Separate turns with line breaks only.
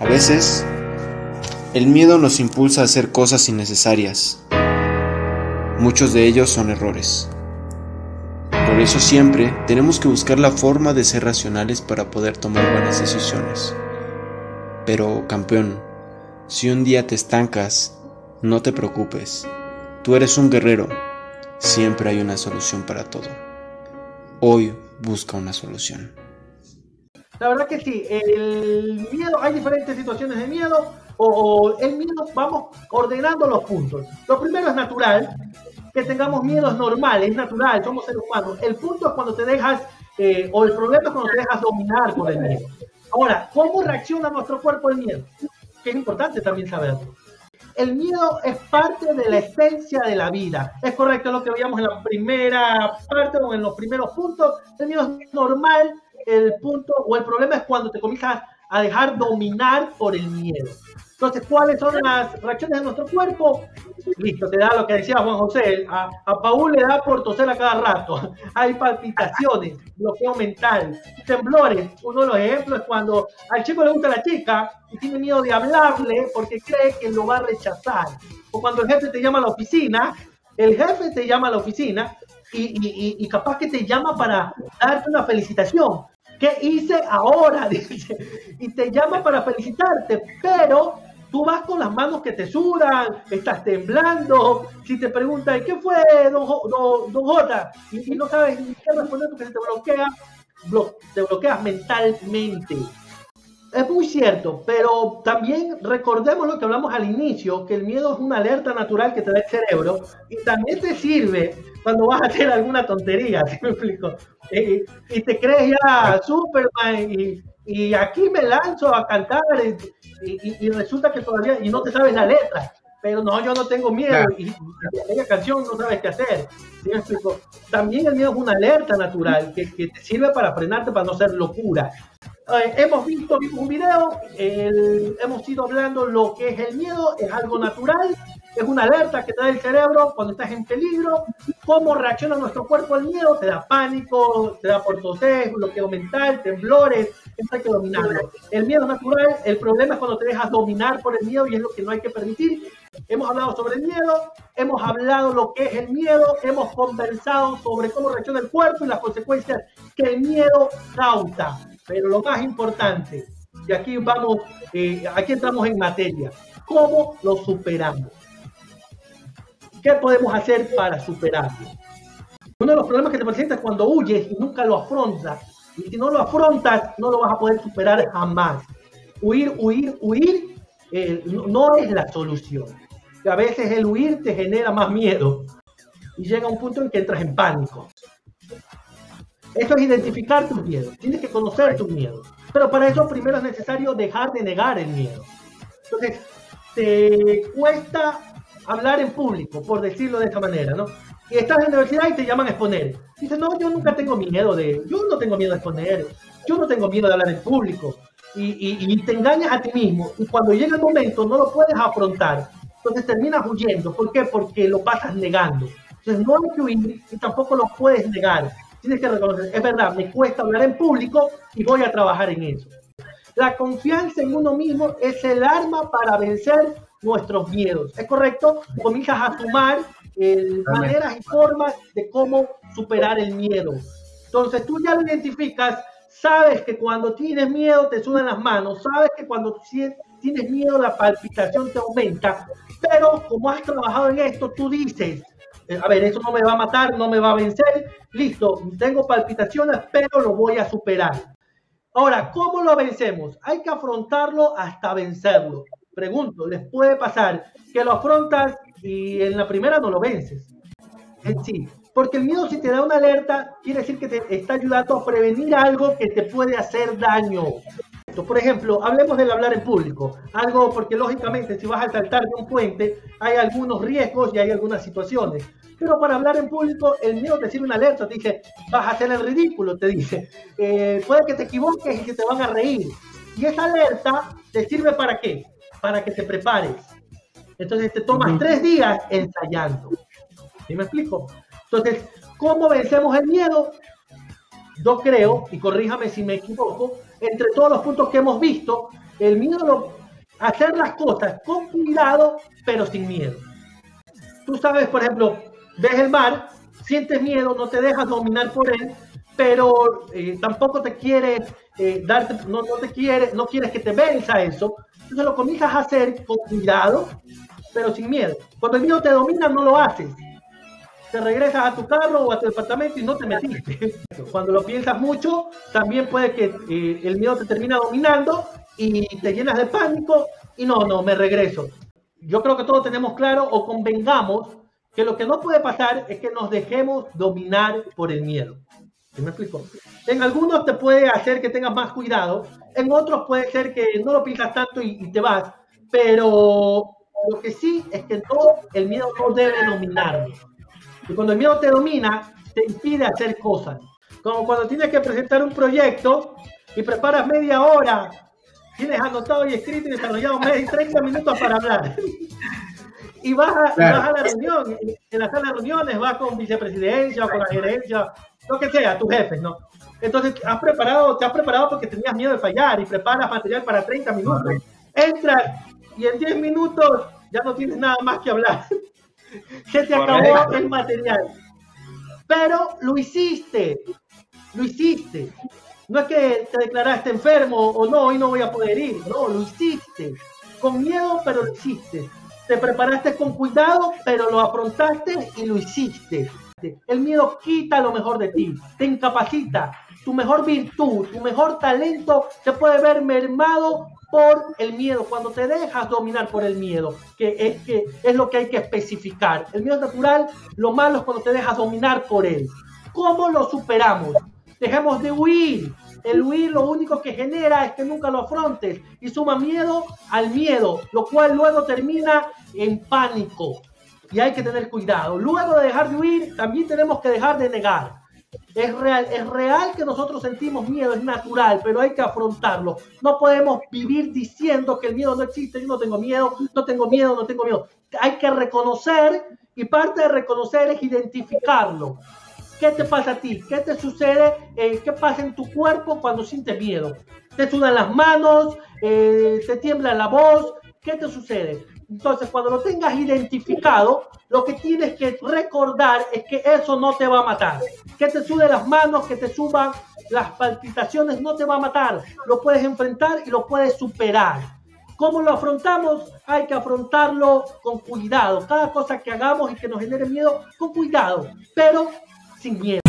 A veces, el miedo nos impulsa a hacer cosas innecesarias. Muchos de ellos son errores. Por eso siempre tenemos que buscar la forma de ser racionales para poder tomar buenas decisiones. Pero, campeón, si un día te estancas, no te preocupes. Tú eres un guerrero. Siempre hay una solución para todo. Hoy busca una solución.
La verdad que sí, el miedo, hay diferentes situaciones de miedo, o, el miedo, vamos ordenando los puntos. Lo primero es natural, que tengamos miedos normales, es natural, somos seres humanos. El punto es cuando te dejas, eh, o el problema es cuando te dejas dominar por el miedo. Ahora, ¿cómo reacciona nuestro cuerpo al miedo? Que es importante también saberlo. El miedo es parte de la esencia de la vida. Es correcto lo que veíamos en la primera parte o en los primeros puntos. El miedo es normal. El punto o el problema es cuando te comienzas a dejar dominar por el miedo. Entonces, ¿cuáles son las reacciones de nuestro cuerpo? Listo, te da lo que decía Juan José. A, Paul le da por toser a cada rato. Hay palpitaciones, bloqueo mental, temblores. Uno de los ejemplos es cuando al chico le gusta la chica y tiene miedo de hablarle porque cree que lo va a rechazar. O cuando el jefe te llama a la oficina, el jefe te llama a la oficina y, y capaz que te llama para darte una felicitación. ¿Qué hice ahora? Dice, y te llama para felicitarte, pero Tú vas con las manos que te sudan, estás temblando. Si te preguntan, ¿qué fue, don, Jota? Y, no sabes ni qué responder porque se te bloquea, te bloqueas mentalmente. Es muy cierto, pero también recordemos lo que hablamos al inicio, que el miedo es una alerta natural que te da el cerebro y también te sirve cuando vas a hacer alguna tontería, ¿sí me explico? Y, y te crees ya Superman y, y aquí me lanzo a cantar y, resulta que todavía, y no te sabes la letra, pero no, yo no tengo miedo y, aquella canción no sabes qué hacer. ¿sí me explico? También el miedo es una alerta natural que, que te sirve para frenarte, para no ser locura. Eh, hemos visto un video, hemos ido hablando lo que es el miedo, es algo natural, es una alerta que te da el cerebro cuando estás en peligro, cómo reacciona nuestro cuerpo al miedo, te da pánico, te da portosés, bloqueo mental, temblores, eso hay que dominarlo. El miedo es natural, el problema es cuando te dejas dominar por el miedo y es lo que no hay que permitir. Hemos hablado sobre el miedo, hemos hablado lo que es el miedo, hemos conversado sobre cómo reacciona el cuerpo y las consecuencias que el miedo causa. Pero lo más importante, y aquí vamos, eh, aquí entramos en materia, ¿cómo lo superamos? ¿Qué podemos hacer para superarlo? Uno de los problemas que te presenta es cuando huyes y nunca lo afrontas. Y si no lo afrontas, no lo vas a poder superar jamás. Huir, huir, huir eh, no es la solución. A veces el huir te genera más miedo y llega un punto en que entras en pánico. Eso es identificar tus miedos. Tienes que conocer tus miedos. Pero para eso primero es necesario dejar de negar el miedo. Entonces, te cuesta hablar en público, por decirlo de esa manera, ¿no? Y estás en la universidad y te llaman a exponer. Dices, no, yo nunca tengo miedo de, yo no tengo miedo de exponer, yo no tengo miedo de hablar en público. Y, y, te engañas a ti mismo. Y cuando llega el momento no lo puedes afrontar. Entonces terminas huyendo. ¿Por qué? Porque lo pasas negando. Entonces no hay que huir y tampoco lo puedes negar tienes que reconocer, es verdad, me cuesta hablar en público y voy a trabajar en eso. La confianza en uno mismo es el arma para vencer nuestros miedos. ¿Es correcto? Comienzas a sumar eh, maneras y formas de cómo superar el miedo. Entonces tú ya lo identificas, sabes que cuando tienes miedo te sudan las manos, sabes que cuando tienes miedo la palpitación te aumenta, pero como has trabajado en esto, tú dices, eh, a ver, eso no me va a matar, no me va a vencer, listo, tengo palpitaciones, pero lo voy a superar. Ahora, ¿cómo lo vencemos? Hay que afrontarlo hasta vencerlo. Pregunto, ¿les puede pasar que lo afrontas y en la primera no lo vences? En sí, porque el miedo si te da una alerta, quiere decir que te está ayudando a prevenir algo que te puede hacer daño. Por ejemplo, hablemos del hablar en público. Algo porque lógicamente si vas a saltar de un puente hay algunos riesgos y hay algunas situaciones. Pero para hablar en público, el miedo te sirve una alerta, te dice, vas a hacer el ridículo, te dice, eh, puede que te equivoques y que te van a reír. Y esa alerta te sirve para qué? Para que te prepares. Entonces te tomas tres días ensayando. ¿Sí me explico? Entonces, ¿cómo vencemos el miedo? Yo creo, y corríjame si me equivoco, entre todos los puntos que hemos visto, el miedo lo, hacer las cosas con cuidado, pero sin miedo. Tú sabes, por ejemplo, ves el mar, sientes miedo, no te dejas dominar por él, pero eh, tampoco te quieres eh, darte, no, no, te quieres, no quieres que te venza eso. Entonces lo comienzas a hacer con cuidado, pero sin miedo. Cuando el miedo te domina, no lo haces. Te regresas a tu carro o a tu departamento y no te metiste. Cuando lo piensas mucho, también puede que eh, el miedo te termina dominando y te llenas de pánico y no, no, me regreso. Yo creo que todos tenemos claro o convengamos que lo que no puede pasar es que nos dejemos dominar por el miedo. ¿Sí me explico? En algunos te puede hacer que tengas más cuidado, en otros puede ser que no lo piensas tanto y, y te vas, pero lo que sí es que todo el miedo no debe dominarnos. Y cuando el miedo te domina, te impide hacer cosas. Como cuando tienes que presentar un proyecto y preparas media hora, tienes anotado y escrito y desarrollado media 30 minutos para hablar. y vas a, claro. vas a la reunión, en la sala de reuniones vas con vicepresidencia o con la gerencia, lo que sea, tus jefes, ¿no? Entonces, has preparado, te has preparado porque tenías miedo de fallar y preparas material para 30 minutos. Entras y en 10 minutos ya no tienes nada más que hablar. Se te acabó el material. Pero lo hiciste, lo hiciste. No es que te declaraste enfermo o no, hoy no voy a poder ir. No, lo hiciste. Con miedo, pero lo hiciste. Te preparaste con cuidado, pero lo afrontaste y lo hiciste. El miedo quita lo mejor de ti, te incapacita. Tu mejor virtud, tu mejor talento se puede ver mermado por el miedo, cuando te dejas dominar por el miedo, que es, lo que hay que especificar. El miedo es natural, lo malo es cuando te dejas dominar por él. ¿Cómo lo superamos? Dejemos de huir. El huir lo único que genera es que nunca lo afrontes y suma miedo al miedo, lo cual luego termina en pánico. Y hay que tener cuidado. Luego de dejar de huir, también tenemos que dejar de negar. Es real, es real que nosotros sentimos miedo, es natural, pero hay que afrontarlo. No podemos vivir diciendo que el miedo no existe, yo no tengo miedo, no tengo miedo, no tengo miedo. Hay que reconocer y parte de reconocer es identificarlo. ¿Qué te pasa a ti? ¿Qué te sucede? Eh, ¿Qué pasa en tu cuerpo cuando sientes miedo? ¿Te sudan las manos? Eh, ¿Te tiembla la voz? ¿Qué te sucede? Entonces, cuando lo tengas identificado, lo que tienes que recordar es que eso no te va a matar. Que te sude las manos, que te suban las palpitaciones, no te va a matar. Lo puedes enfrentar y lo puedes superar. ¿Cómo lo afrontamos? Hay que afrontarlo con cuidado. Cada cosa que hagamos y que nos genere miedo, con cuidado, pero sin miedo.